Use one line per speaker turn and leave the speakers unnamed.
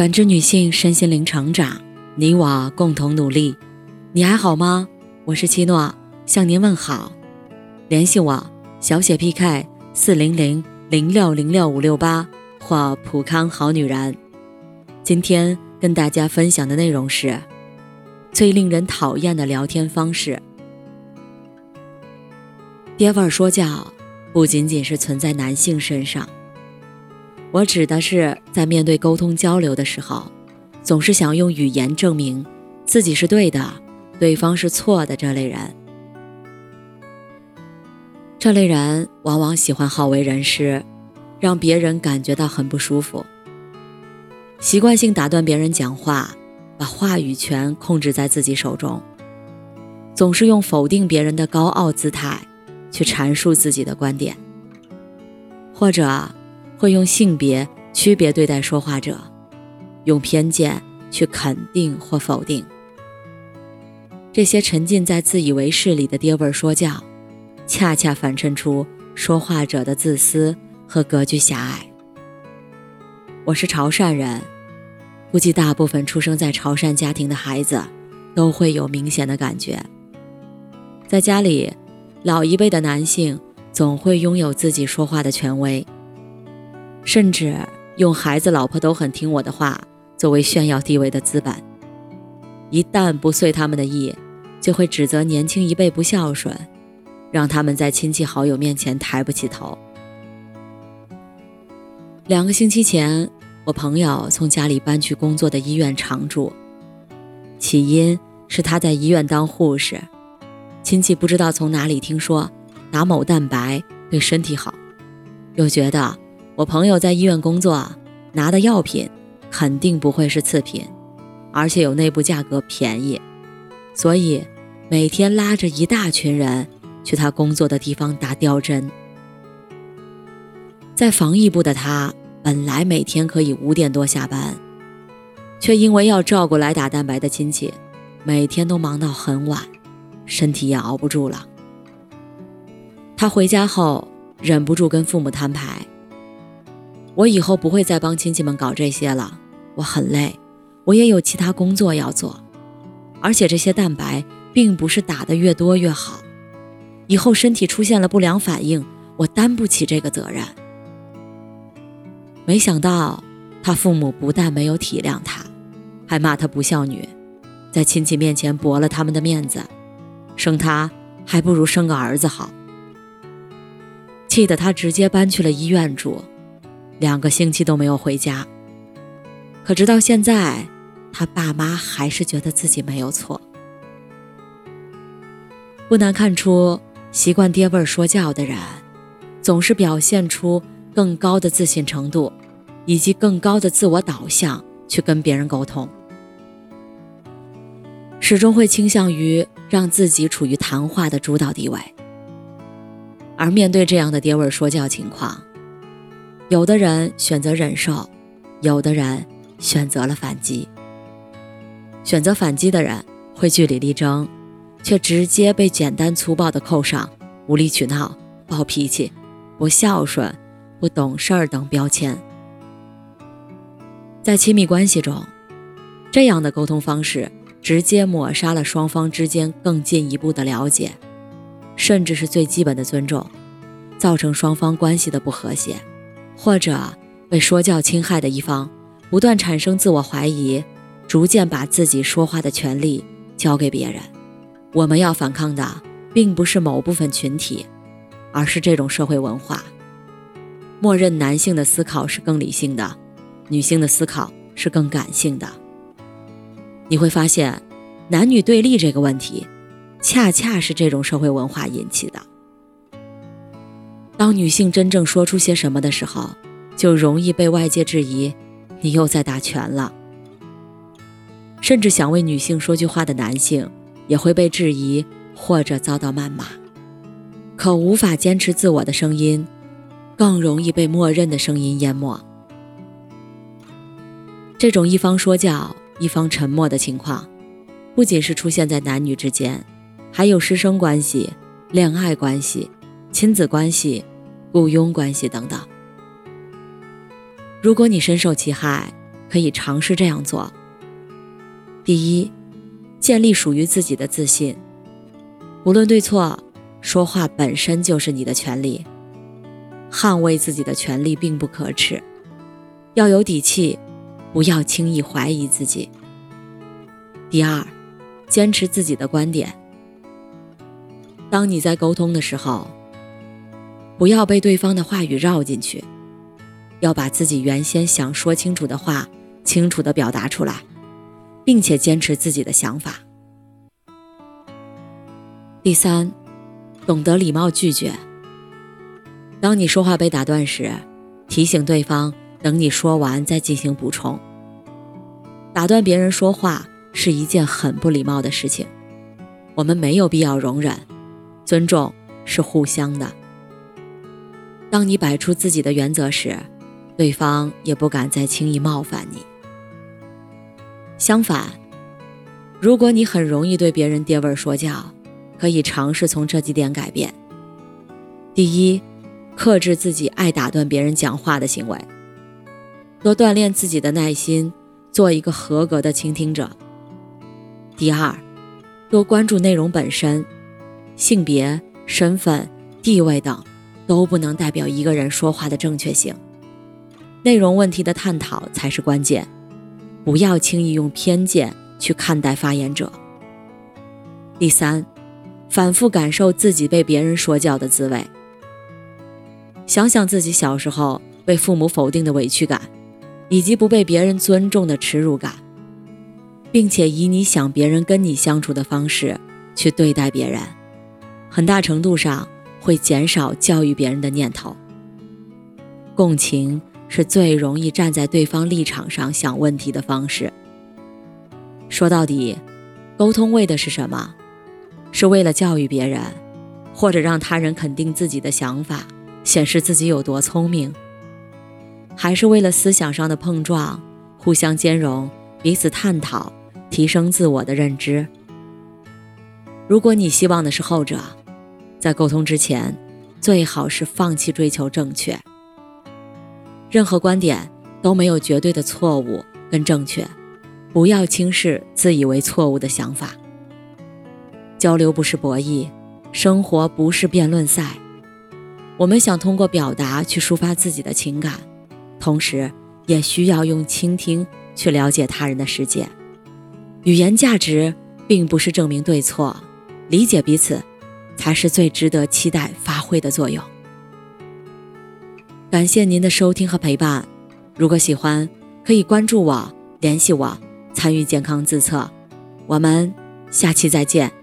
感知女性身心灵成长，你我共同努力。你还好吗？我是七诺，向您问好。联系我：小写 PK 四零零零六零六五六八或普康好女人。今天跟大家分享的内容是最令人讨厌的聊天方式。爹味儿说教不仅仅是存在男性身上。我指的是在面对沟通交流的时候，总是想用语言证明自己是对的，对方是错的这类人。这类人往往喜欢好为人师，让别人感觉到很不舒服。习惯性打断别人讲话，把话语权控制在自己手中，总是用否定别人的高傲姿态去阐述自己的观点，或者。会用性别区别对待说话者，用偏见去肯定或否定。这些沉浸在自以为是里的爹味儿说教，恰恰反衬出说话者的自私和格局狭隘。我是潮汕人，估计大部分出生在潮汕家庭的孩子都会有明显的感觉。在家里，老一辈的男性总会拥有自己说话的权威。甚至用孩子、老婆都很听我的话作为炫耀地位的资本，一旦不遂他们的意，就会指责年轻一辈不孝顺，让他们在亲戚好友面前抬不起头。两个星期前，我朋友从家里搬去工作的医院常住，起因是他在医院当护士，亲戚不知道从哪里听说打某蛋白对身体好，又觉得。我朋友在医院工作，拿的药品肯定不会是次品，而且有内部价格便宜，所以每天拉着一大群人去他工作的地方打吊针。在防疫部的他，本来每天可以五点多下班，却因为要照顾来打蛋白的亲戚，每天都忙到很晚，身体也熬不住了。他回家后忍不住跟父母摊牌。我以后不会再帮亲戚们搞这些了，我很累，我也有其他工作要做，而且这些蛋白并不是打的越多越好，以后身体出现了不良反应，我担不起这个责任。没想到他父母不但没有体谅他，还骂他不孝女，在亲戚面前驳了他们的面子，生他还不如生个儿子好，气得他直接搬去了医院住。两个星期都没有回家，可直到现在，他爸妈还是觉得自己没有错。不难看出，习惯爹味儿说教的人，总是表现出更高的自信程度，以及更高的自我导向去跟别人沟通，始终会倾向于让自己处于谈话的主导地位。而面对这样的爹味儿说教情况，有的人选择忍受，有的人选择了反击。选择反击的人会据理力争，却直接被简单粗暴地扣上无理取闹、暴脾气、不孝顺、不懂事儿等标签。在亲密关系中，这样的沟通方式直接抹杀了双方之间更进一步的了解，甚至是最基本的尊重，造成双方关系的不和谐。或者被说教侵害的一方，不断产生自我怀疑，逐渐把自己说话的权利交给别人。我们要反抗的，并不是某部分群体，而是这种社会文化，默认男性的思考是更理性的，女性的思考是更感性的。你会发现，男女对立这个问题，恰恰是这种社会文化引起的。当女性真正说出些什么的时候，就容易被外界质疑，你又在打拳了。甚至想为女性说句话的男性，也会被质疑或者遭到谩骂。可无法坚持自我的声音，更容易被默认的声音淹没。这种一方说教、一方沉默的情况，不仅是出现在男女之间，还有师生关系、恋爱关系、亲子关系。雇佣关系等等。如果你深受其害，可以尝试这样做：第一，建立属于自己的自信。无论对错，说话本身就是你的权利，捍卫自己的权利并不可耻。要有底气，不要轻易怀疑自己。第二，坚持自己的观点。当你在沟通的时候，不要被对方的话语绕进去，要把自己原先想说清楚的话清楚地表达出来，并且坚持自己的想法。第三，懂得礼貌拒绝。当你说话被打断时，提醒对方等你说完再进行补充。打断别人说话是一件很不礼貌的事情，我们没有必要容忍。尊重是互相的。当你摆出自己的原则时，对方也不敢再轻易冒犯你。相反，如果你很容易对别人跌味说教，可以尝试从这几点改变：第一，克制自己爱打断别人讲话的行为，多锻炼自己的耐心，做一个合格的倾听者；第二，多关注内容本身。性别、身份、地位等，都不能代表一个人说话的正确性。内容问题的探讨才是关键，不要轻易用偏见去看待发言者。第三，反复感受自己被别人说教的滋味。想想自己小时候被父母否定的委屈感，以及不被别人尊重的耻辱感，并且以你想别人跟你相处的方式去对待别人。很大程度上会减少教育别人的念头。共情是最容易站在对方立场上想问题的方式。说到底，沟通为的是什么？是为了教育别人，或者让他人肯定自己的想法，显示自己有多聪明？还是为了思想上的碰撞，互相兼容，彼此探讨，提升自我的认知？如果你希望的是后者，在沟通之前，最好是放弃追求正确。任何观点都没有绝对的错误跟正确，不要轻视自以为错误的想法。交流不是博弈，生活不是辩论赛。我们想通过表达去抒发自己的情感，同时也需要用倾听去了解他人的世界。语言价值并不是证明对错，理解彼此。才是最值得期待发挥的作用。感谢您的收听和陪伴，如果喜欢，可以关注我、联系我、参与健康自测。我们下期再见。